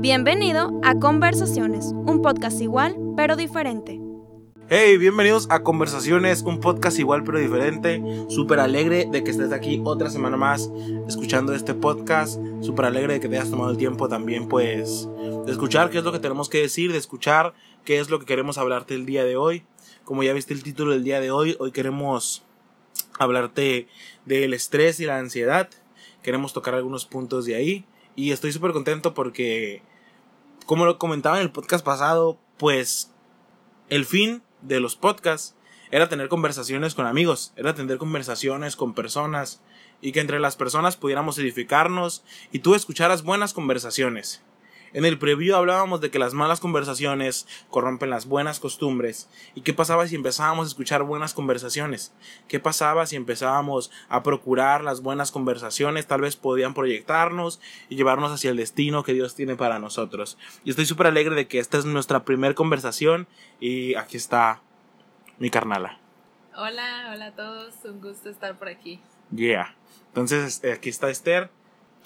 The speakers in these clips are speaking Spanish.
Bienvenido a Conversaciones, un podcast igual pero diferente. Hey, bienvenidos a Conversaciones, un podcast igual pero diferente. Súper alegre de que estés aquí otra semana más escuchando este podcast. Súper alegre de que te hayas tomado el tiempo también, pues, de escuchar qué es lo que tenemos que decir, de escuchar qué es lo que queremos hablarte el día de hoy. Como ya viste el título del día de hoy, hoy queremos hablarte del estrés y la ansiedad. Queremos tocar algunos puntos de ahí. Y estoy súper contento porque, como lo comentaba en el podcast pasado, pues el fin de los podcasts era tener conversaciones con amigos, era tener conversaciones con personas y que entre las personas pudiéramos edificarnos y tú escucharas buenas conversaciones. En el preview hablábamos de que las malas conversaciones corrompen las buenas costumbres. ¿Y qué pasaba si empezábamos a escuchar buenas conversaciones? ¿Qué pasaba si empezábamos a procurar las buenas conversaciones? Tal vez podían proyectarnos y llevarnos hacia el destino que Dios tiene para nosotros. Y estoy súper alegre de que esta es nuestra primera conversación y aquí está mi carnala. Hola, hola a todos, un gusto estar por aquí. Yeah. Entonces, eh, aquí está Esther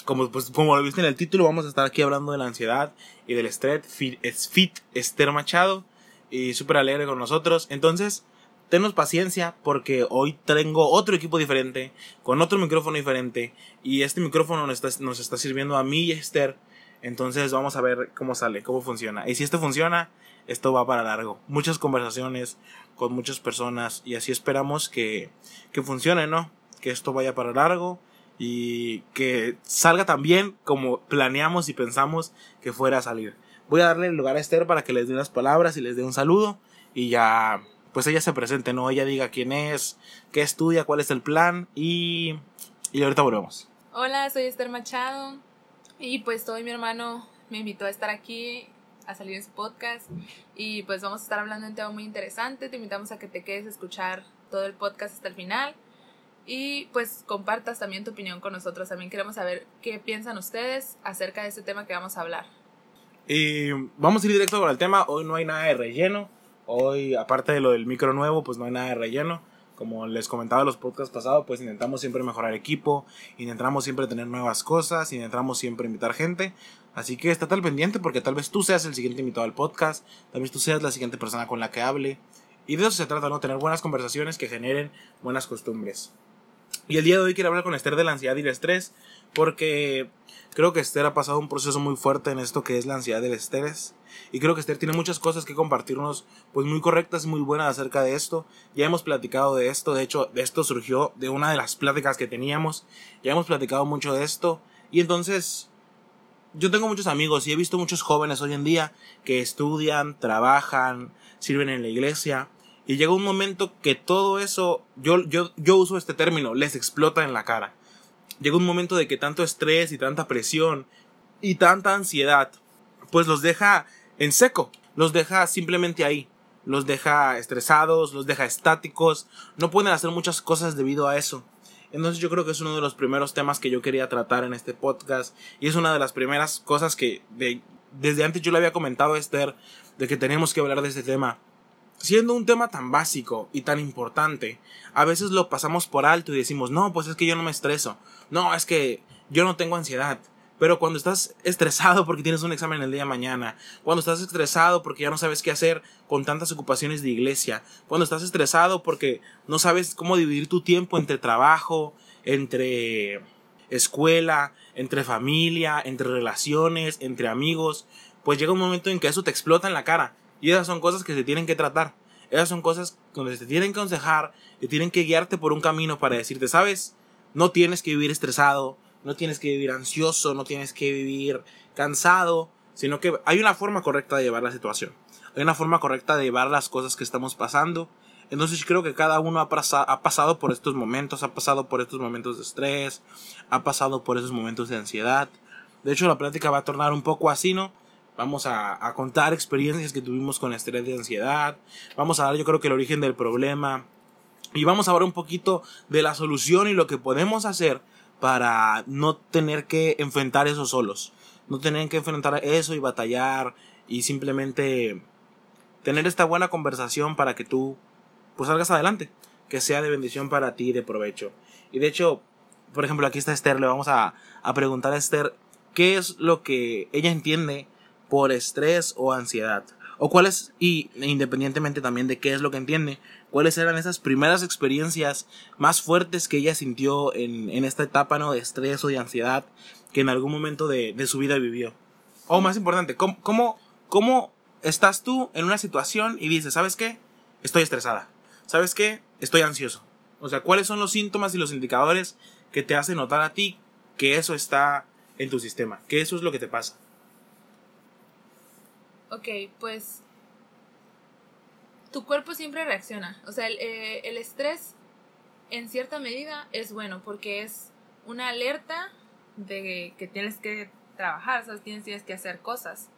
como, pues, como lo viste en el título, vamos a estar aquí hablando de la ansiedad y del estrés. Es fit Esther Machado y súper alegre con nosotros. Entonces, tenos paciencia porque hoy tengo otro equipo diferente, con otro micrófono diferente y este micrófono nos está, nos está sirviendo a mí y a Esther. Entonces vamos a ver cómo sale, cómo funciona. Y si esto funciona, esto va para largo. Muchas conversaciones con muchas personas y así esperamos que, que funcione, ¿no? Que esto vaya para largo y que salga tan bien como planeamos y pensamos que fuera a salir. Voy a darle el lugar a Esther para que les dé unas palabras y les dé un saludo y ya pues ella se presente, ¿no? Ella diga quién es, qué estudia, cuál es el plan y, y ahorita volvemos. Hola, soy Esther Machado y pues todo mi hermano me invitó a estar aquí a salir en su podcast y pues vamos a estar hablando de un tema muy interesante. Te invitamos a que te quedes a escuchar todo el podcast hasta el final y pues compartas también tu opinión con nosotros. También queremos saber qué piensan ustedes acerca de este tema que vamos a hablar. Y vamos a ir directo con el tema. Hoy no hay nada de relleno. Hoy, aparte de lo del micro nuevo, pues no hay nada de relleno. Como les comentaba en los podcasts pasados, pues intentamos siempre mejorar equipo, intentamos siempre tener nuevas cosas, intentamos siempre invitar gente. Así que estate al pendiente porque tal vez tú seas el siguiente invitado al podcast, tal vez tú seas la siguiente persona con la que hable. Y de eso se trata, ¿no? Tener buenas conversaciones que generen buenas costumbres. Y el día de hoy quiero hablar con Esther de la ansiedad y el estrés, porque creo que Esther ha pasado un proceso muy fuerte en esto que es la ansiedad y el estrés. Y creo que Esther tiene muchas cosas que compartirnos, pues muy correctas y muy buenas acerca de esto. Ya hemos platicado de esto, de hecho, esto surgió de una de las pláticas que teníamos. Ya hemos platicado mucho de esto. Y entonces, yo tengo muchos amigos y he visto muchos jóvenes hoy en día que estudian, trabajan, sirven en la iglesia y llega un momento que todo eso, yo, yo, yo uso este término, les explota en la cara. Llega un momento de que tanto estrés y tanta presión y tanta ansiedad, pues los deja en seco, los deja simplemente ahí, los deja estresados, los deja estáticos, no pueden hacer muchas cosas debido a eso. Entonces yo creo que es uno de los primeros temas que yo quería tratar en este podcast y es una de las primeras cosas que desde antes yo le había comentado a Esther de que tenemos que hablar de este tema siendo un tema tan básico y tan importante, a veces lo pasamos por alto y decimos, no, pues es que yo no me estreso, no, es que yo no tengo ansiedad. Pero cuando estás estresado porque tienes un examen el día de mañana, cuando estás estresado porque ya no sabes qué hacer con tantas ocupaciones de iglesia, cuando estás estresado porque no sabes cómo dividir tu tiempo entre trabajo, entre escuela, entre familia, entre relaciones, entre amigos, pues llega un momento en que eso te explota en la cara y esas son cosas que se tienen que tratar. Esas son cosas donde se tienen que aconsejar, que tienen que guiarte por un camino para decirte, sabes, no tienes que vivir estresado, no tienes que vivir ansioso, no tienes que vivir cansado, sino que hay una forma correcta de llevar la situación. Hay una forma correcta de llevar las cosas que estamos pasando. Entonces creo que cada uno ha, ha pasado por estos momentos, ha pasado por estos momentos de estrés, ha pasado por esos momentos de ansiedad. De hecho, la plática va a tornar un poco así, ¿no? Vamos a, contar experiencias que tuvimos con estrés de ansiedad. Vamos a dar yo creo que el origen del problema. Y vamos a hablar un poquito de la solución y lo que podemos hacer para no tener que enfrentar eso solos. No tener que enfrentar eso y batallar y simplemente tener esta buena conversación para que tú pues salgas adelante. Que sea de bendición para ti y de provecho. Y de hecho, por ejemplo, aquí está Esther. Le vamos a, a preguntar a Esther qué es lo que ella entiende por estrés o ansiedad? O cuáles, y independientemente también de qué es lo que entiende, cuáles eran esas primeras experiencias más fuertes que ella sintió en, en esta etapa ¿no? de estrés o de ansiedad que en algún momento de, de su vida vivió. O más importante, ¿cómo, cómo, cómo estás tú en una situación y dices, ¿sabes qué? Estoy estresada. ¿Sabes qué? Estoy ansioso. O sea, ¿cuáles son los síntomas y los indicadores que te hacen notar a ti que eso está en tu sistema? Que eso es lo que te pasa. Ok, pues tu cuerpo siempre reacciona. O sea, el, eh, el estrés en cierta medida es bueno porque es una alerta de que tienes que trabajar, tienes que hacer cosas.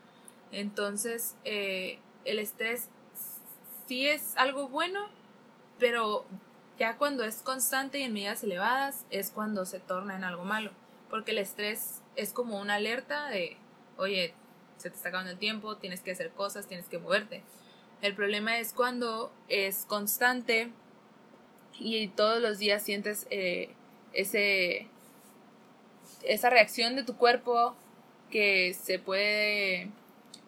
Entonces, eh, el estrés sí es algo bueno, pero ya cuando es constante y en medidas elevadas es cuando se torna en algo malo. Porque el estrés es como una alerta de, oye, se te está acabando el tiempo, tienes que hacer cosas, tienes que moverte. El problema es cuando es constante y todos los días sientes eh, ese, esa reacción de tu cuerpo que se puede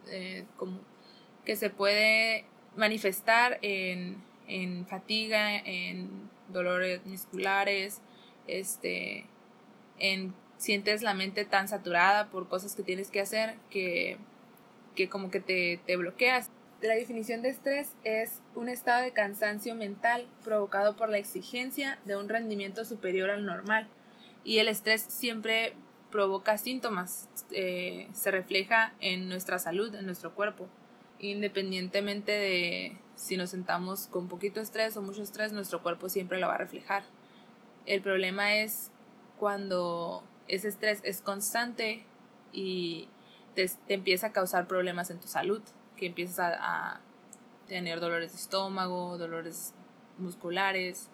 eh, como, que se puede manifestar en, en fatiga, en dolores musculares, este, en sientes la mente tan saturada por cosas que tienes que hacer que, que como que te, te bloqueas. La definición de estrés es un estado de cansancio mental provocado por la exigencia de un rendimiento superior al normal. Y el estrés siempre provoca síntomas, eh, se refleja en nuestra salud, en nuestro cuerpo. Independientemente de si nos sentamos con poquito estrés o mucho estrés, nuestro cuerpo siempre lo va a reflejar. El problema es cuando ese estrés es constante y te, empieza a causar problemas en tu salud, que empiezas a, a, tener dolores de estómago, dolores musculares,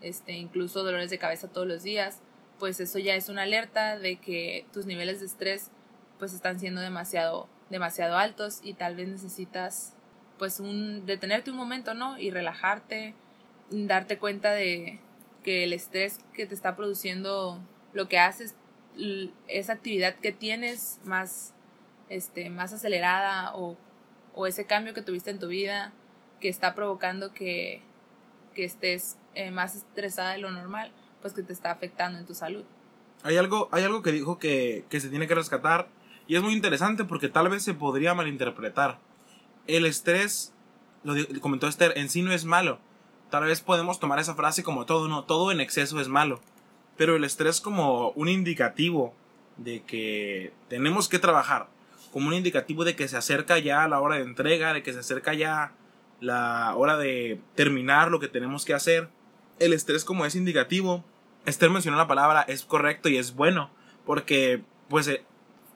este, incluso dolores de cabeza todos los días, pues eso ya es una alerta de que tus niveles de estrés pues están siendo demasiado demasiado altos y tal vez necesitas pues un detenerte un momento, ¿no? Y relajarte, darte cuenta de que el estrés que te está produciendo lo que haces esa actividad que tienes más, este, más acelerada o, o ese cambio que tuviste en tu vida que está provocando que, que estés eh, más estresada de lo normal, pues que te está afectando en tu salud. Hay algo, hay algo que dijo que, que se tiene que rescatar y es muy interesante porque tal vez se podría malinterpretar. El estrés, lo comentó Esther, en sí no es malo. Tal vez podemos tomar esa frase como todo, no, todo en exceso es malo pero el estrés como un indicativo de que tenemos que trabajar, como un indicativo de que se acerca ya la hora de entrega, de que se acerca ya la hora de terminar lo que tenemos que hacer. El estrés como es indicativo, Esther mencionó la palabra, es correcto y es bueno, porque pues eh,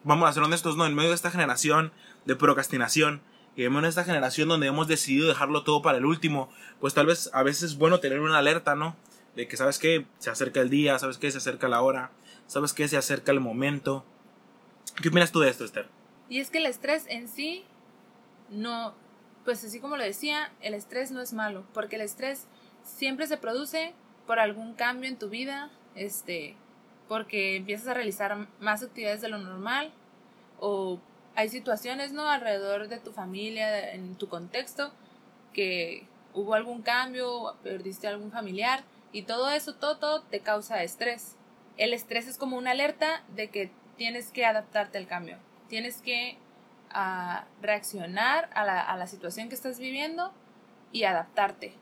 vamos a ser honestos, no, en medio de esta generación de procrastinación, y en medio de esta generación donde hemos decidido dejarlo todo para el último, pues tal vez a veces es bueno tener una alerta, ¿no? De que sabes que se acerca el día, sabes que se acerca la hora, sabes que se acerca el momento. ¿Qué opinas tú de esto, Esther? Y es que el estrés en sí no, pues así como lo decía, el estrés no es malo, porque el estrés siempre se produce por algún cambio en tu vida, este, porque empiezas a realizar más actividades de lo normal o hay situaciones, ¿no? alrededor de tu familia, en tu contexto, que hubo algún cambio, perdiste algún familiar y todo eso, todo, todo te causa estrés. El estrés es como una alerta de que tienes que adaptarte al cambio. Tienes que uh, reaccionar a la, a la situación que estás viviendo y adaptarte.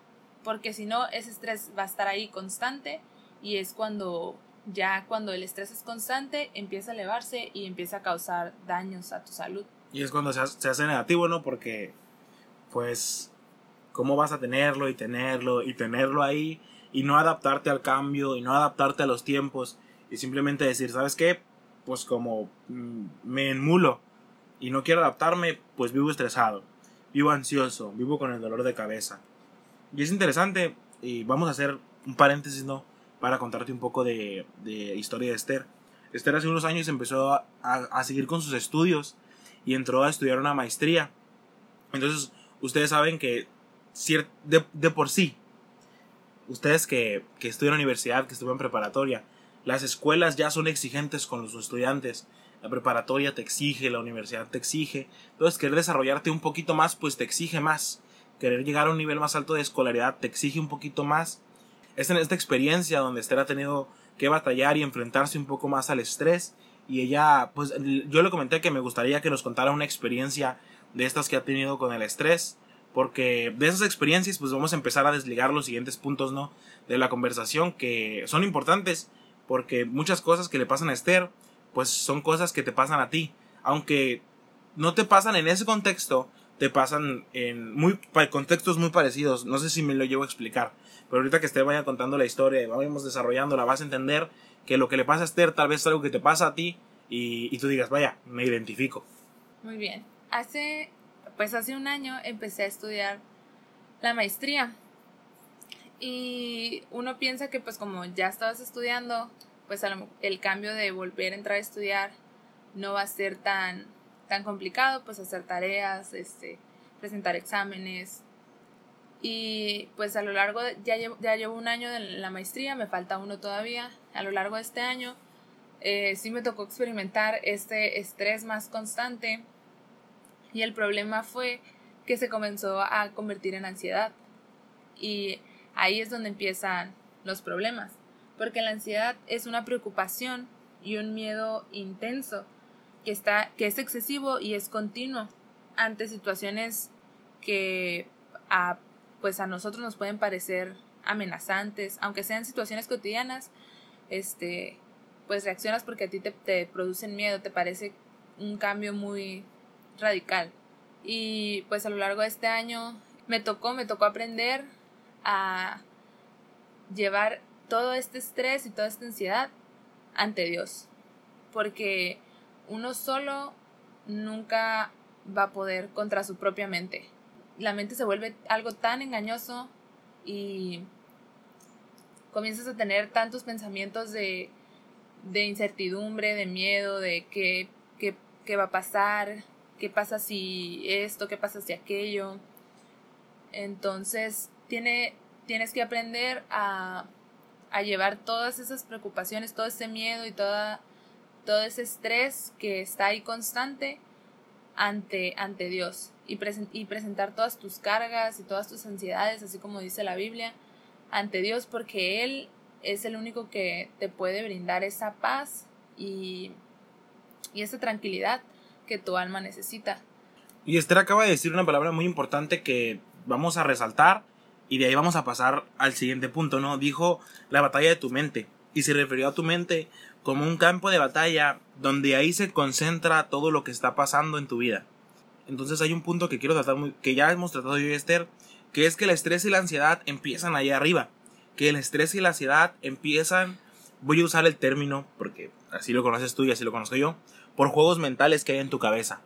Porque si no, ese estrés va a estar ahí constante y es cuando ya cuando el estrés es constante empieza a elevarse y empieza a causar daños a tu salud. Y es cuando se hace, se hace negativo, ¿no? Porque pues cómo vas a tenerlo y tenerlo y tenerlo ahí y no adaptarte al cambio y no adaptarte a los tiempos y simplemente decir, ¿sabes qué? Pues como mm, me enmulo y no quiero adaptarme, pues vivo estresado, vivo ansioso, vivo con el dolor de cabeza. Y es interesante y vamos a hacer un paréntesis, ¿no? Para contarte un poco de, de historia de Esther. Esther hace unos años empezó a, a, seguir con sus estudios y entró a estudiar una maestría. Entonces, ustedes saben que de, de por sí ustedes que, estudian en universidad, que estudian preparatoria, las escuelas ya son exigentes con los estudiantes la preparatoria te exige, la universidad te exige. Entonces, querer desarrollarte un poquito más, pues te exige más. Querer llegar a un nivel más alto de escolaridad te exige un poquito más. Es en esta experiencia donde Esther ha tenido que batallar y enfrentarse un poco más al estrés. Y ella, pues yo le comenté que me gustaría que nos contara una experiencia de estas que ha tenido con el estrés. Porque de esas experiencias, pues vamos a empezar a desligar los siguientes puntos, ¿no? De la conversación que son importantes. Porque muchas cosas que le pasan a Esther, pues son cosas que te pasan a ti. Aunque no te pasan en ese contexto, te pasan en muy contextos muy parecidos. No sé si me lo llevo a explicar. Pero ahorita que Esther vaya contando la historia y vamos desarrollándola, vas a entender que lo que le pasa a Esther tal vez es algo que te pasa a ti y, y tú digas, vaya, me identifico. Muy bien. Hace, pues hace un año empecé a estudiar la maestría. Y uno piensa que pues como ya estabas estudiando, pues el cambio de volver a entrar a estudiar no va a ser tan, tan complicado, pues hacer tareas, este, presentar exámenes. Y pues a lo largo, de, ya, llevo, ya llevo un año de la maestría, me falta uno todavía. A lo largo de este año eh, sí me tocó experimentar este estrés más constante y el problema fue que se comenzó a convertir en ansiedad. Y ahí es donde empiezan los problemas porque la ansiedad es una preocupación y un miedo intenso que, está, que es excesivo y es continuo ante situaciones que a, pues a nosotros nos pueden parecer amenazantes, aunque sean situaciones cotidianas, este, pues reaccionas porque a ti te, te producen miedo, te parece un cambio muy radical. Y pues a lo largo de este año me tocó, me tocó aprender a llevar todo este estrés y toda esta ansiedad ante Dios. Porque uno solo nunca va a poder contra su propia mente. La mente se vuelve algo tan engañoso y comienzas a tener tantos pensamientos de, de incertidumbre, de miedo, de qué, qué, qué va a pasar, qué pasa si esto, qué pasa si aquello. Entonces tiene, tienes que aprender a a llevar todas esas preocupaciones, todo ese miedo y toda, todo ese estrés que está ahí constante ante, ante Dios y, y presentar todas tus cargas y todas tus ansiedades, así como dice la Biblia, ante Dios porque Él es el único que te puede brindar esa paz y, y esa tranquilidad que tu alma necesita. Y Esther acaba de decir una palabra muy importante que vamos a resaltar y de ahí vamos a pasar al siguiente punto, ¿no? Dijo la batalla de tu mente. Y se refirió a tu mente como un campo de batalla donde ahí se concentra todo lo que está pasando en tu vida. Entonces hay un punto que quiero tratar, muy, que ya hemos tratado yo y Esther, que es que el estrés y la ansiedad empiezan allá arriba. Que el estrés y la ansiedad empiezan, voy a usar el término, porque así lo conoces tú y así lo conozco yo, por juegos mentales que hay en tu cabeza.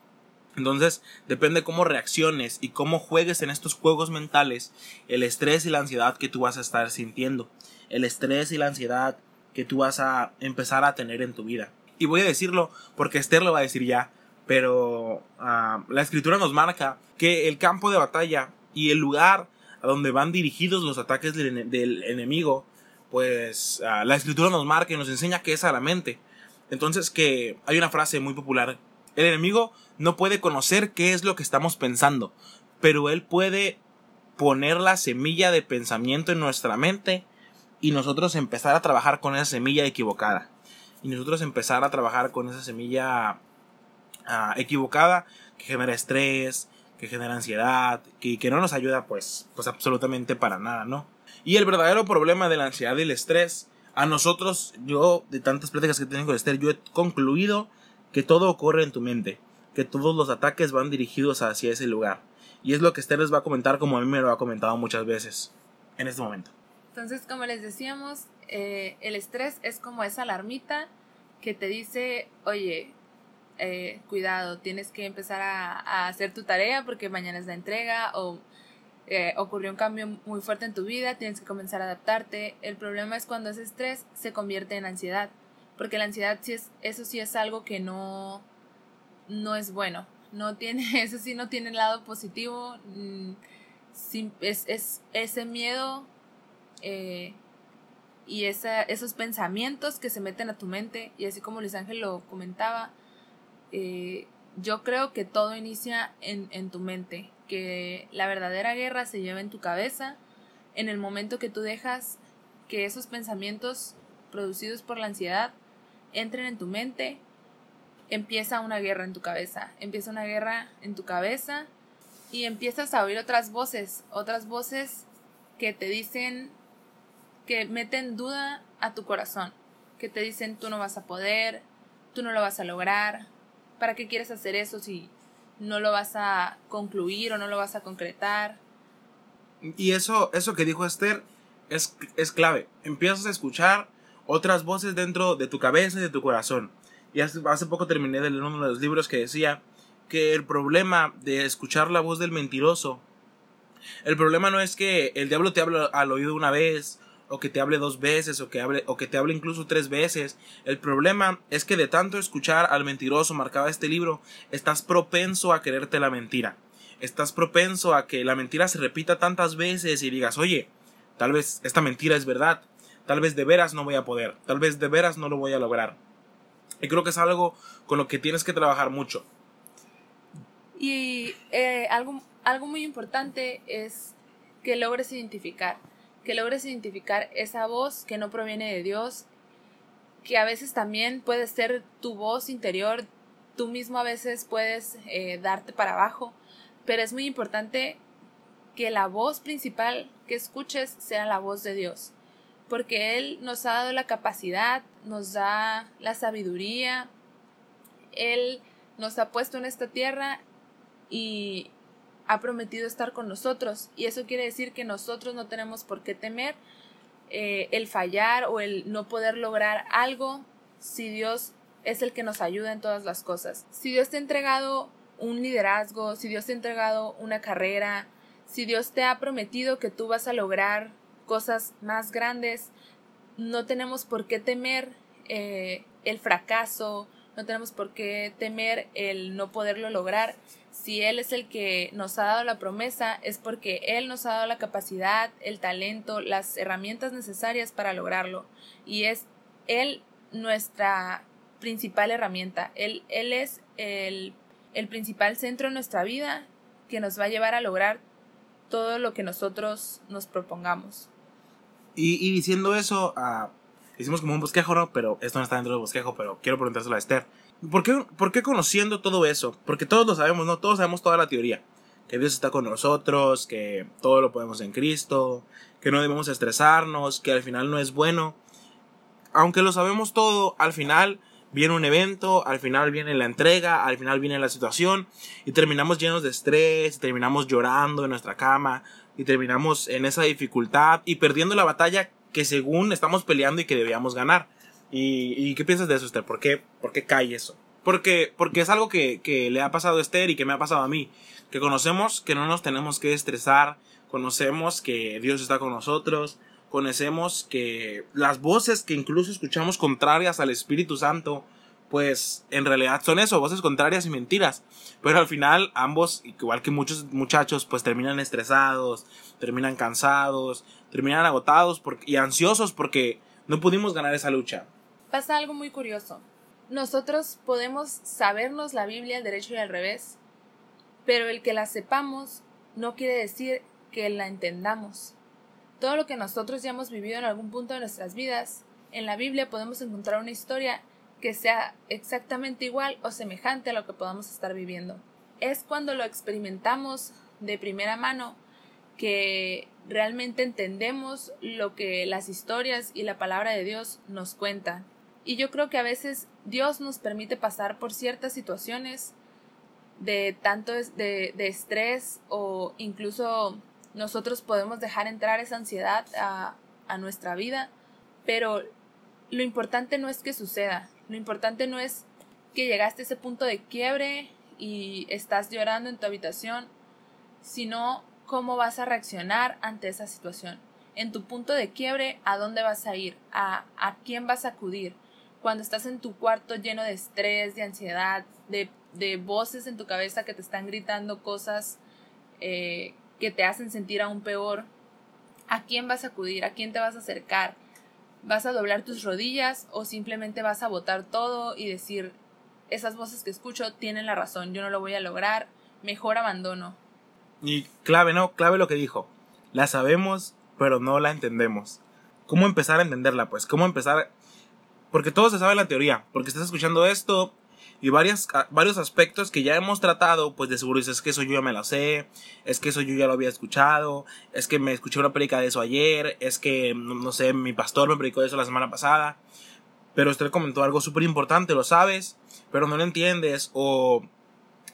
Entonces, depende cómo reacciones y cómo juegues en estos juegos mentales, el estrés y la ansiedad que tú vas a estar sintiendo, el estrés y la ansiedad que tú vas a empezar a tener en tu vida. Y voy a decirlo porque Esther lo va a decir ya, pero ah, la escritura nos marca que el campo de batalla y el lugar a donde van dirigidos los ataques del, enemigo, pues ah, la escritura nos marca y nos enseña que es a la mente. Entonces que hay una frase muy popular el enemigo no puede conocer qué es lo que estamos pensando, pero él puede poner la semilla de pensamiento en nuestra mente y nosotros empezar a trabajar con esa semilla equivocada. Y nosotros empezar a trabajar con esa semilla ah, equivocada que genera estrés, que genera ansiedad, que, que no nos ayuda pues, pues absolutamente para nada, ¿no? Y el verdadero problema de la ansiedad y el estrés, a nosotros, yo de tantas pláticas que tengo con Esther, yo he concluido que todo ocurre en tu mente, que todos los ataques van dirigidos hacia ese lugar. Y es lo que Esther les va a comentar como a mí me lo ha comentado muchas veces en este momento. Entonces, como les decíamos, eh, el estrés es como esa alarmita que te dice, oye, eh, cuidado, tienes que empezar a, hacer tu tarea porque mañana es la entrega o eh, ocurrió un cambio muy fuerte en tu vida, tienes que comenzar a adaptarte. El problema es cuando ese estrés se convierte en ansiedad porque la ansiedad sí es, eso sí es algo que no, no es bueno, no tiene, eso sí no tiene el lado positivo, mm, es, es, ese miedo eh, y esa, esos pensamientos que se meten a tu mente, y así como Luis Ángel lo comentaba, eh, yo creo que todo inicia en, en tu mente, que la verdadera guerra se lleva en tu cabeza en el momento que tú dejas que esos pensamientos producidos por la ansiedad entren en tu mente, empieza una guerra en tu cabeza, empieza una guerra en tu cabeza y empiezas a oír otras voces, otras voces que te dicen, que meten duda a tu corazón, que te dicen tú no vas a poder, tú no lo vas a lograr, ¿para qué quieres hacer eso si no lo vas a concluir o no lo vas a concretar? Y eso, eso que dijo Esther es, es clave. Empiezas a escuchar otras voces dentro de tu cabeza y de tu corazón. Y hace, hace poco terminé de leer uno de los libros que decía que el problema de escuchar la voz del mentiroso, el problema no es que el diablo te hable al oído una vez, o que te hable dos veces, o que, hable, o que te hable incluso tres veces. El problema es que de tanto escuchar al mentiroso, marcaba este libro, estás propenso a quererte la mentira. Estás propenso a que la mentira se repita tantas veces y digas, oye, tal vez esta mentira es verdad, tal vez de veras no voy a poder, tal vez de veras no lo voy a lograr. Y creo que es algo con lo que tienes que trabajar mucho. Y eh, algo, algo muy importante es que logres identificar, que logres identificar esa voz que no proviene de Dios, que a veces también puede ser tu voz interior, tú mismo a veces puedes eh, darte para abajo, pero es muy importante que la voz principal que escuches sea la voz de Dios, porque Él nos ha dado la capacidad, nos da la sabiduría, Él nos ha puesto en esta tierra y ha prometido estar con nosotros. Y eso quiere decir que nosotros no tenemos por qué temer eh, el fallar o el no poder lograr algo si Dios es el que nos ayuda en todas las cosas. Si Dios te ha entregado un liderazgo, si Dios te ha entregado una carrera, si Dios te ha prometido que tú vas a lograr cosas más grandes, no tenemos por qué temer eh, el fracaso, no tenemos por qué temer el no poderlo lograr. Si Él es el que nos ha dado la promesa, es porque Él nos ha dado la capacidad, el talento, las herramientas necesarias para lograrlo. Y es Él nuestra principal herramienta. Él, él es el, el principal centro de nuestra vida que nos va a llevar a lograr todo lo que nosotros nos propongamos. Y, diciendo eso, uh, hicimos como un bosquejo, ¿no? Pero esto no está dentro del bosquejo, pero quiero preguntárselo a Esther. ¿Por qué, ¿Por qué conociendo todo eso? Porque todos lo sabemos, ¿no? Todos sabemos toda la teoría. Que Dios está con nosotros, que todo lo podemos en Cristo, que no debemos estresarnos, que al final no es bueno. Aunque lo sabemos todo, al final viene un evento, al final viene la entrega, al final viene la situación y terminamos llenos de estrés, terminamos llorando en nuestra cama y terminamos en esa dificultad y perdiendo la batalla que según estamos peleando y que debíamos ganar. ¿Y, qué piensas de eso, Esther? ¿Por qué, por qué cae eso? Porque, porque es algo que, que le ha pasado a Esther y que me ha pasado a mí. Que conocemos que no nos tenemos que estresar, conocemos que Dios está con nosotros, conocemos que las voces que incluso escuchamos contrarias al Espíritu Santo, pues en realidad son eso, voces contrarias y mentiras. Pero al final ambos, igual que muchos muchachos, pues terminan estresados, terminan cansados, terminan agotados y ansiosos porque no pudimos ganar esa lucha. Pasa algo muy curioso. Nosotros podemos sabernos la Biblia al derecho y al revés, pero el que la sepamos no quiere decir que la entendamos. Todo lo que nosotros ya hemos vivido en algún punto de nuestras vidas, en la Biblia podemos encontrar una historia que sea exactamente igual o semejante a lo que podamos estar viviendo. Es cuando lo experimentamos de primera mano que realmente entendemos lo que las historias y la palabra de Dios nos cuentan. Y yo creo que a veces Dios nos permite pasar por ciertas situaciones de tanto de, de estrés o incluso nosotros podemos dejar entrar esa ansiedad a, nuestra vida, pero lo importante no es que suceda, lo importante no es que llegaste a ese punto de quiebre y estás llorando en tu habitación, sino cómo vas a reaccionar ante esa situación. En tu punto de quiebre, ¿a dónde vas a ir? ¿A, a quién vas a acudir? Cuando estás en tu cuarto lleno de estrés, de ansiedad, de, de voces en tu cabeza que te están gritando cosas eh, que te hacen sentir aún peor, ¿a quién vas a acudir? ¿A quién te vas a acercar? ¿Vas a doblar tus rodillas o simplemente vas a botar todo y decir, esas voces que escucho tienen la razón, yo no lo voy a lograr, mejor abandono. Y clave, ¿no? Clave lo que dijo. La sabemos, pero no la entendemos. ¿Cómo empezar a entenderla? Pues, ¿cómo empezar? Porque todo se sabe la teoría, porque estás escuchando esto y varias, varios aspectos que ya hemos tratado, pues de seguro dices, es que eso yo ya me lo sé, es que eso yo ya lo había escuchado, es que me escuché una predica de eso ayer, es que, no sé, mi pastor me predicó eso la semana pasada, pero usted comentó algo súper importante, lo sabes, pero no lo entiendes o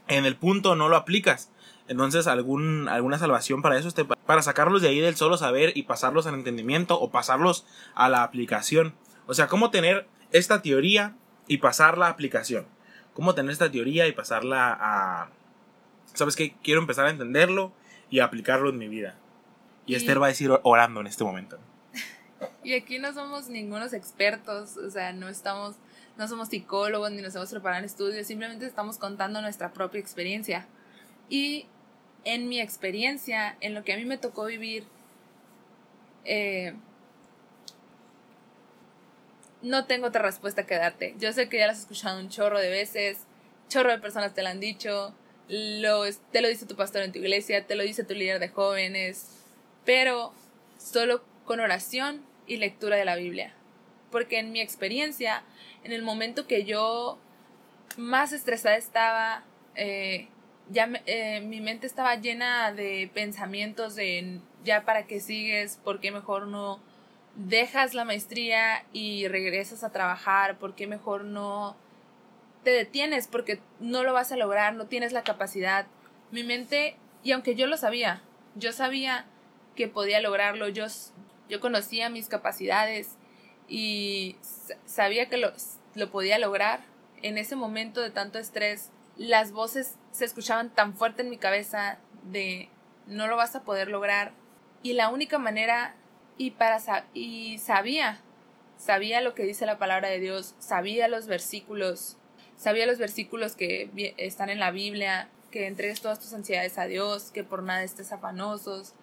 en el punto no lo aplicas. Entonces, algún, alguna salvación para eso, para sacarlos de ahí del solo saber y pasarlos al entendimiento o pasarlos a la aplicación. O sea, cómo tener esta teoría y pasarla a aplicación cómo tener esta teoría y pasarla a... ¿Sabes qué? Quiero empezar a entenderlo y aplicarlo en mi vida. Y, Esther va a decir orando en este momento. Y aquí no somos ningunos expertos, o sea, no estamos, no somos psicólogos ni nos hemos preparado en estudios, simplemente estamos contando nuestra propia experiencia. Y en mi experiencia, en lo que a mí me tocó vivir, eh, no tengo otra respuesta que darte. Yo sé que ya lo has escuchado un chorro de veces, chorro de personas te lo han dicho, lo, te lo dice tu pastor en tu iglesia, te lo dice tu líder de jóvenes, pero solo con oración y lectura de la Biblia. Porque en mi experiencia, en el momento que yo más estresada estaba, eh, ya eh, mi mente estaba llena de pensamientos de ya para qué sigues, por qué mejor no dejas la maestría y regresas a trabajar, ¿por qué mejor no te detienes? Porque no lo vas a lograr, no tienes la capacidad. Mi mente, y aunque yo lo sabía, yo sabía que podía lograrlo, yo, yo conocía mis capacidades y sabía que lo, lo podía lograr. En ese momento de tanto estrés, las voces se escuchaban tan fuerte en mi cabeza de no lo vas a poder lograr. Y la única manera y, para, y sabía, sabía lo que dice la palabra de Dios, sabía los versículos, sabía los versículos que están en la Biblia, que entregues todas tus ansiedades a Dios, que por nada estés afanosos.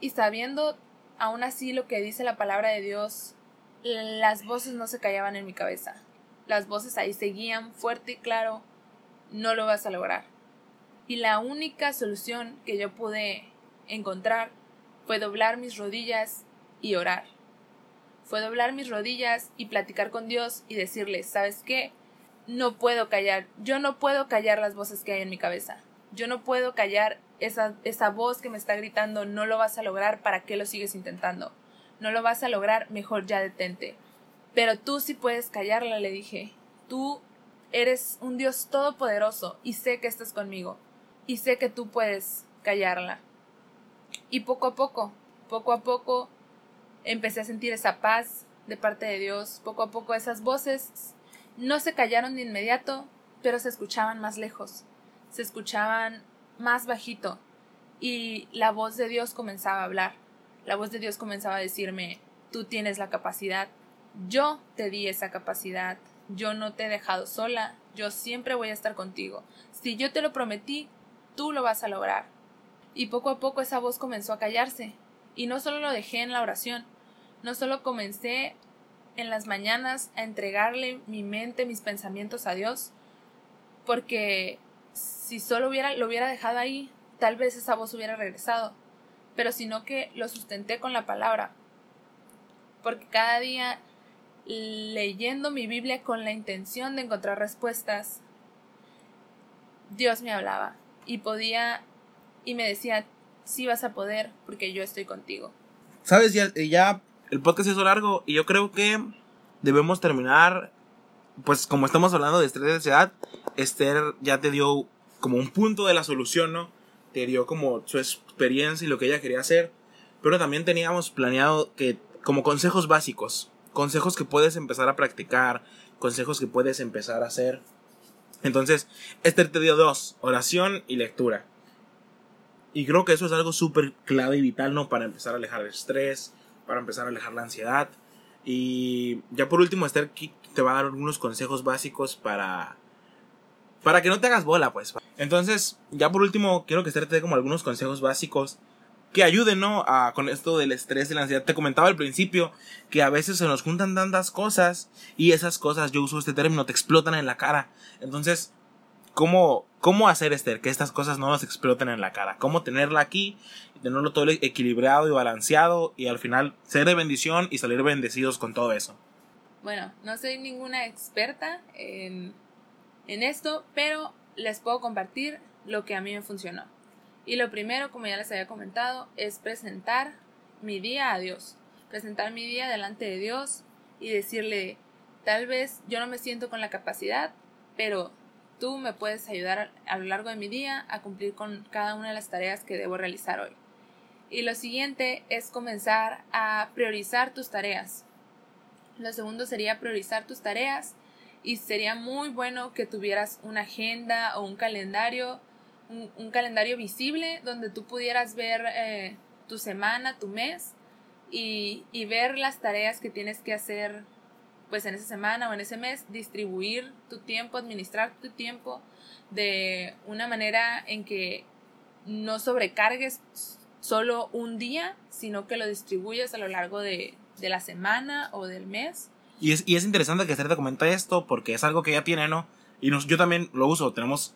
Y sabiendo aún así lo que dice la palabra de Dios, las voces no se callaban en mi cabeza. Las voces ahí seguían fuerte y claro, no lo vas a lograr. Y la única solución que yo pude encontrar fue doblar mis rodillas y orar. Fue doblar mis rodillas y platicar con Dios y decirle, ¿sabes qué? No puedo callar, yo no puedo callar las voces que hay en mi cabeza. Yo no puedo callar esa, esa voz que me está gritando, no lo vas a lograr, ¿para qué lo sigues intentando? No lo vas a lograr, mejor ya detente. Pero tú sí puedes callarla, le dije. Tú eres un Dios todopoderoso y sé que estás conmigo. Y sé que tú puedes callarla. Y poco a poco, poco a poco, empecé a sentir esa paz de parte de Dios. Poco a poco esas voces no se callaron de inmediato, pero se escuchaban más lejos, se escuchaban más bajito y la voz de Dios comenzaba a hablar. La voz de Dios comenzaba a decirme, tú tienes la capacidad, yo te di esa capacidad, yo no te he dejado sola, yo siempre voy a estar contigo. Si yo te lo prometí, tú lo vas a lograr. Y poco a poco esa voz comenzó a callarse. Y no solo lo dejé en la oración, no solo comencé en las mañanas a entregarle mi mente, mis pensamientos a Dios, porque si solo hubiera, lo hubiera dejado ahí, tal vez esa voz hubiera regresado, pero sino que lo sustenté con la palabra, porque cada día leyendo mi Biblia con la intención de encontrar respuestas, Dios me hablaba y podía y me decía, sí vas a poder porque yo estoy contigo. Sabes, ya, ya el podcast es largo y yo creo que debemos terminar, pues como estamos hablando de estrés de ansiedad, Esther ya te dio como un punto de la solución, ¿no? Te dio como su experiencia y lo que ella quería hacer, pero también teníamos planeado que como consejos básicos, consejos que puedes empezar a practicar, consejos que puedes empezar a hacer. Entonces, Esther te dio dos, oración y lectura. Y creo que eso es algo súper clave y vital, ¿no? Para empezar a alejar el estrés, para empezar a alejar la ansiedad. Y ya por último, Esther te va a dar algunos consejos básicos para. Para que no te hagas bola, pues. Entonces, ya por último, quiero que Esther te dé como algunos consejos básicos que ayuden, ¿no? A, con esto del estrés y la ansiedad. Te comentaba al principio que a veces se nos juntan tantas cosas y esas cosas, yo uso este término, te explotan en la cara. Entonces, ¿cómo, cómo hacer, Esther, que estas cosas no nos exploten en la cara? ¿Cómo tenerla aquí, tenerlo todo equilibrado y balanceado y al final ser de bendición y salir bendecidos con todo eso? Bueno, no soy ninguna experta en, en esto, pero les puedo compartir lo que a mí me funcionó. Y lo primero, como ya les había comentado, es presentar mi día a Dios. Presentar mi día delante de Dios y decirle, tal vez yo no me siento con la capacidad, pero tú me puedes ayudar a lo largo de mi día a cumplir con cada una de las tareas que debo realizar hoy. Y lo siguiente es comenzar a priorizar tus tareas. Lo segundo sería priorizar tus tareas y sería muy bueno que tuvieras una agenda o un calendario un, calendario visible donde tú pudieras ver eh, tu semana, tu mes y, y, ver las tareas que tienes que hacer pues en esa semana o en ese mes, distribuir tu tiempo, administrar tu tiempo de una manera en que no sobrecargues solo un día, sino que lo distribuyas a lo largo de, de la semana o del mes. Y es, y es interesante que se te comenta esto porque es algo que ya tiene, ¿no? Y nos, yo también lo uso. Tenemos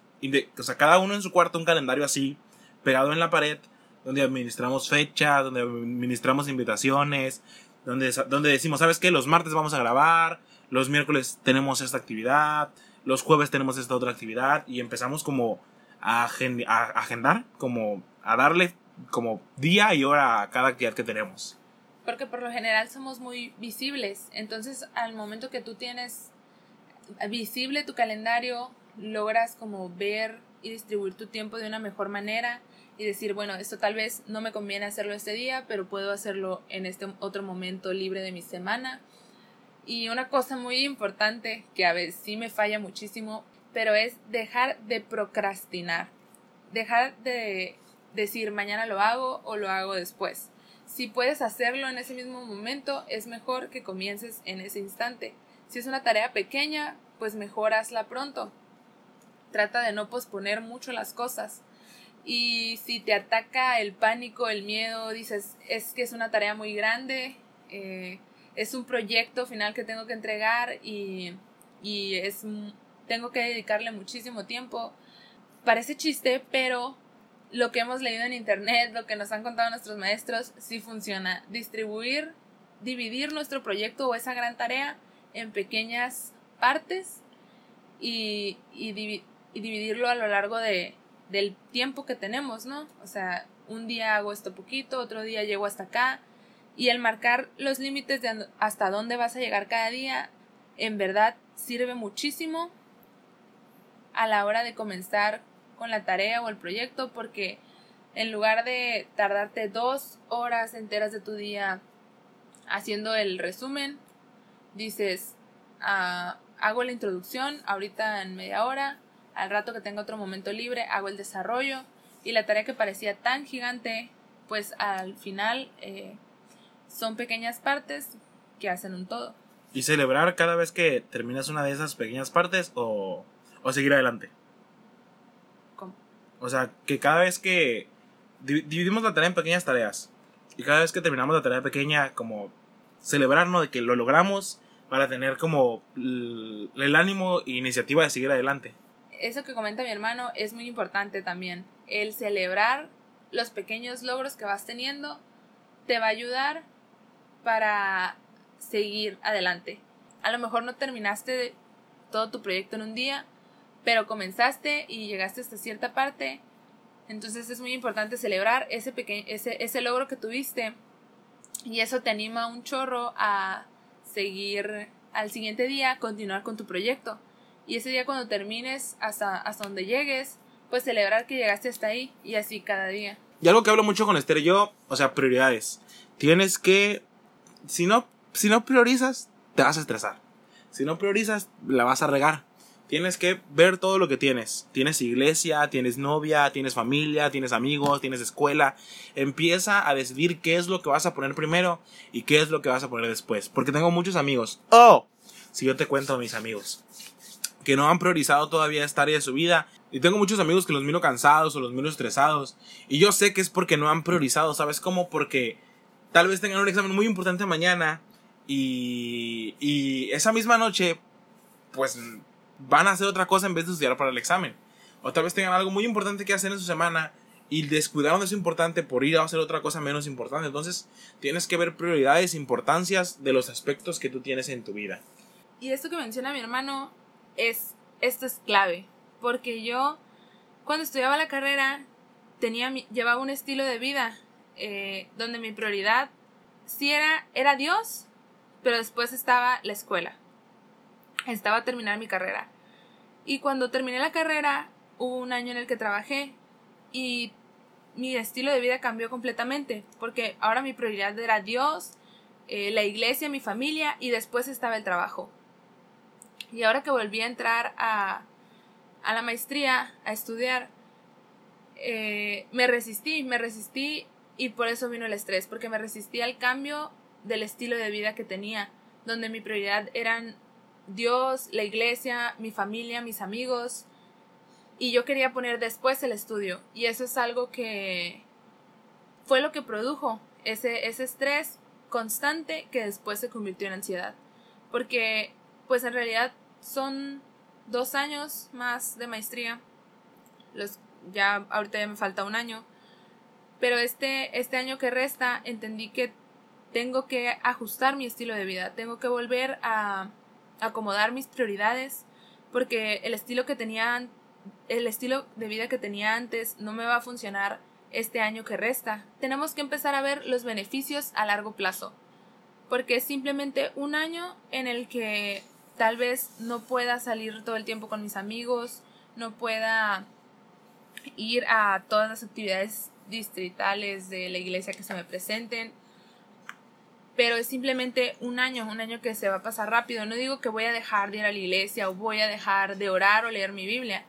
o sea, cada uno en su cuarto un calendario así, pegado en la pared, donde administramos fecha, donde administramos invitaciones, donde, donde decimos, ¿sabes qué? Los martes vamos a grabar, los miércoles tenemos esta actividad, los jueves tenemos esta otra actividad, y empezamos como a, a agendar, como a darle como día y hora a cada actividad que tenemos. Porque por lo general somos muy visibles, entonces al momento que tú tienes visible tu calendario, logras como ver y distribuir tu tiempo de una mejor manera y decir, bueno, esto tal vez no me conviene hacerlo este día, pero puedo hacerlo en este otro momento libre de mi semana. Y una cosa muy importante que a veces sí me falla muchísimo, pero es dejar de procrastinar. Dejar de decir mañana lo hago o lo hago después. Si puedes hacerlo en ese mismo momento, es mejor que comiences en ese instante. Si es una tarea pequeña, pues mejor hazla pronto trata de no posponer mucho las cosas. Y si te ataca el pánico, el miedo, dices, es que es una tarea muy grande, eh, es un proyecto final que tengo que entregar y, y es, tengo que dedicarle muchísimo tiempo. Parece chiste, pero lo que hemos leído en internet, lo que nos han contado nuestros maestros, sí funciona. Distribuir, dividir nuestro proyecto o esa gran tarea en pequeñas partes y, y y dividirlo a lo largo de, del tiempo que tenemos, ¿no? O sea, un día hago esto poquito, otro día llego hasta acá. Y el marcar los límites de hasta dónde vas a llegar cada día, en verdad sirve muchísimo a la hora de comenzar con la tarea o el proyecto, porque en lugar de tardarte dos horas enteras de tu día haciendo el resumen, dices, ah, hago la introducción ahorita en media hora, al rato que tenga otro momento libre, hago el desarrollo y la tarea que parecía tan gigante, pues al final eh, son pequeñas partes que hacen un todo. ¿Y celebrar cada vez que terminas una de esas pequeñas partes o, o seguir adelante? ¿Cómo? O sea, que cada vez que dividimos la tarea en pequeñas tareas y cada vez que terminamos la tarea pequeña, como celebrarnos de que lo logramos para tener como el ánimo e iniciativa de seguir adelante eso que comenta mi hermano es muy importante también. El celebrar los pequeños logros que vas teniendo te va a ayudar para seguir adelante. A lo mejor no terminaste todo tu proyecto en un día, pero comenzaste y llegaste hasta cierta parte. Entonces es muy importante celebrar ese, ese, ese logro que tuviste y eso te anima un chorro a seguir al siguiente día, continuar con tu proyecto y ese día cuando termines hasta, hasta donde llegues, pues celebrar que llegaste hasta ahí y así cada día. Y algo que hablo mucho con Esther y yo, o sea, prioridades. Tienes que, si no, si no priorizas, te vas a estresar. Si no priorizas, la vas a regar. Tienes que ver todo lo que tienes. Tienes iglesia, tienes novia, tienes familia, tienes amigos, tienes escuela. Empieza a decidir qué es lo que vas a poner primero y qué es lo que vas a poner después. Porque tengo muchos amigos. Oh, si yo te cuento a mis amigos que no han priorizado todavía esta área de su vida. Y tengo muchos amigos que los miro cansados o los miro estresados. Y yo sé que es porque no han priorizado, ¿sabes cómo? Porque tal vez tengan un examen muy importante mañana y, y esa misma noche, pues van a hacer otra cosa en vez de estudiar para el examen. O tal vez tengan algo muy importante que hacer en su semana y descuidaron de eso importante por ir a hacer otra cosa menos importante. Entonces tienes que ver prioridades, importancias de los aspectos que tú tienes en tu vida. Y esto que menciona mi hermano es, esto es clave, porque yo cuando estudiaba la carrera tenía, llevaba un estilo de vida eh, donde mi prioridad sí era, era Dios, pero después estaba la escuela. Estaba terminar mi carrera. Y cuando terminé la carrera, hubo un año en el que trabajé y mi estilo de vida cambió completamente, porque ahora mi prioridad era Dios, eh, la iglesia, mi familia y después estaba el trabajo. Y ahora que volví a entrar a, a la maestría, a estudiar, eh, me resistí, me resistí y por eso vino el estrés, porque me resistí al cambio del estilo de vida que tenía, donde mi prioridad eran Dios, la iglesia, mi familia, mis amigos, y yo quería poner después el estudio, y eso es algo que fue lo que produjo ese, ese estrés constante que después se convirtió en ansiedad, porque pues en realidad son dos años más de maestría, los, ya ahorita ya me falta un año, pero este, este año que resta entendí que tengo que ajustar mi estilo de vida, tengo que volver a acomodar mis prioridades, porque el estilo que el estilo de vida que tenía antes no me va a funcionar este año que resta. Tenemos que empezar a ver los beneficios a largo plazo, porque es simplemente un año en el que tal vez no pueda salir todo el tiempo con mis amigos, no pueda ir a todas las actividades distritales de la iglesia que se me presenten. Pero es simplemente un año, un año que se va a pasar rápido. No digo que voy a dejar de ir a la iglesia o voy a dejar de orar o leer mi Biblia,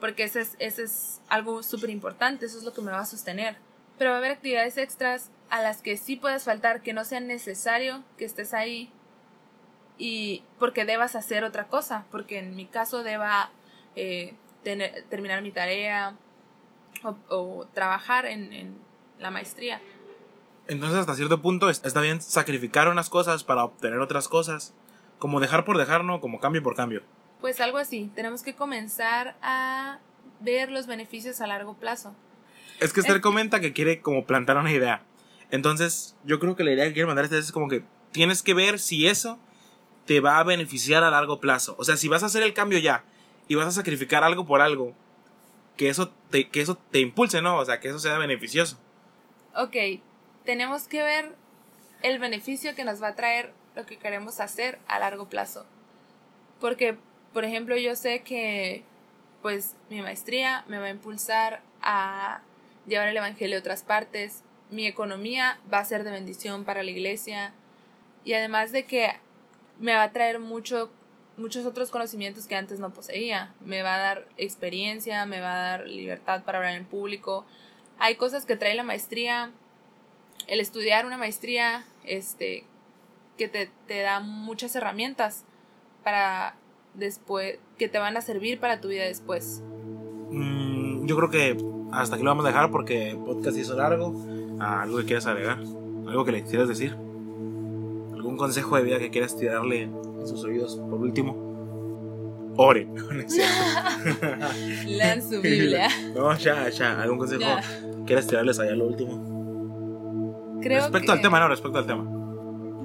porque eso es, es algo súper importante, eso es lo que me va a sostener. Pero va a haber actividades extras a las que sí puedes faltar, que no sea necesario que estés ahí y porque debas hacer otra cosa, porque en mi caso deba eh, tener, terminar mi tarea, o, trabajar en, la maestría. Entonces hasta cierto punto está bien sacrificar unas cosas para obtener otras cosas, como dejar por dejar, ¿no? Como cambio por cambio. Pues algo así, tenemos que comenzar a ver los beneficios a largo plazo. Es que Esther comenta que quiere como plantar una idea. Entonces yo creo que la idea que quiere mandar es como que tienes que ver si eso te va a beneficiar a largo plazo. O sea, si vas a hacer el cambio ya y vas a sacrificar algo por algo, que eso te, que eso te impulse, ¿no? O sea, que eso sea beneficioso. Ok, tenemos que ver el beneficio que nos va a traer lo que queremos hacer a largo plazo. Porque, por ejemplo, yo sé que pues mi maestría me va a impulsar a llevar el Evangelio a otras partes, mi economía va a ser de bendición para la iglesia y además de que me va a traer mucho muchos otros conocimientos que antes no poseía. Me va a dar experiencia, me va a dar libertad para hablar en público. Hay cosas que trae la maestría, el estudiar una maestría, este, que te, te da muchas herramientas para después, que te van a servir para tu vida después. Mm, yo creo que hasta aquí lo vamos a dejar porque el podcast hizo largo. ¿Algo que quieras agregar? ¿Algo que le quieras decir? ¿Algún consejo de vida que quieras tirarle en sus oídos. Por último, oren. Lean su Biblia. no, ya, ya. ¿Algún consejo quieres tirarles allá lo último? respecto al tema, no, respecto al tema.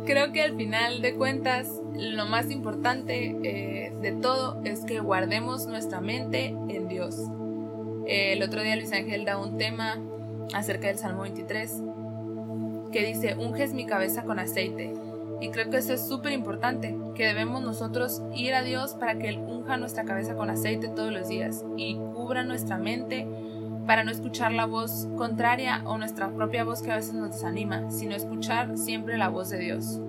Creo que al final de cuentas, lo más importante eh, de todo es que guardemos nuestra mente en Dios. Eh, el otro día Luis Ángel da un tema acerca del Salmo 23 que dice, unges mi cabeza con aceite y creo que eso es súper importante, que debemos nosotros ir a Dios para que Él unja nuestra cabeza con aceite todos los días y cubra nuestra mente para no escuchar la voz contraria o nuestra propia voz que a veces nos desanima, sino escuchar siempre la voz de Dios.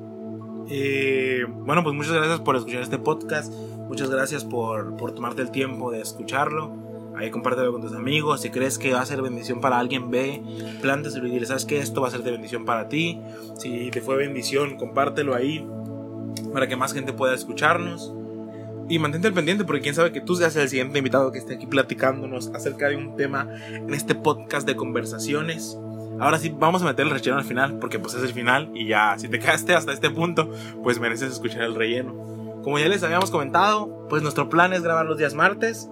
Bueno, pues muchas gracias por escuchar este podcast, muchas gracias por, por tomarte el tiempo de escucharlo. Ahí compártelo con tus amigos. Si crees que va a ser bendición para alguien, ve, plántaselo y dile, ¿sabes qué? Esto va a ser de bendición para ti. Si te fue bendición, compártelo ahí para que más gente pueda escucharnos. Y mantente al pendiente porque quién sabe que tú seas el siguiente invitado que esté aquí platicándonos acerca de un tema en este podcast de conversaciones. Ahora sí, vamos a meter el relleno al final, porque pues es el final y ya, si te quedaste hasta este punto, pues mereces escuchar el relleno. Como ya les habíamos comentado, pues nuestro plan es grabar los días martes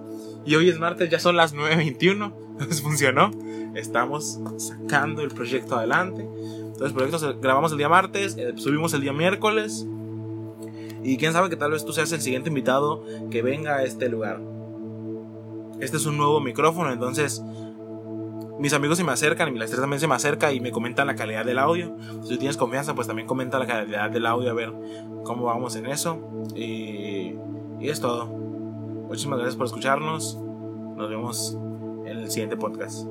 y hoy es martes, ya son las 9.21, entonces funcionó. Estamos sacando el proyecto adelante. Entonces, proyectos grabamos el día martes, eh, subimos el día miércoles. Y quién sabe que tal vez tú seas el siguiente invitado que venga a este lugar. Este es un nuevo micrófono, entonces mis amigos se me acercan y mi estrés también se me acerca y me comentan la calidad del audio. Si tienes confianza, pues también comenta la calidad del audio a ver cómo vamos en eso. Y, y es todo. Muchísimas gracias por escucharnos. Nos vemos en el siguiente podcast.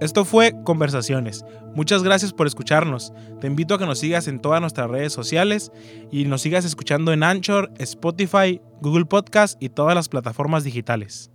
Esto fue Conversaciones. Muchas gracias por escucharnos. Te invito a que nos sigas en todas nuestras redes sociales y nos sigas escuchando en Anchor, Spotify, Google Podcast y todas las plataformas digitales.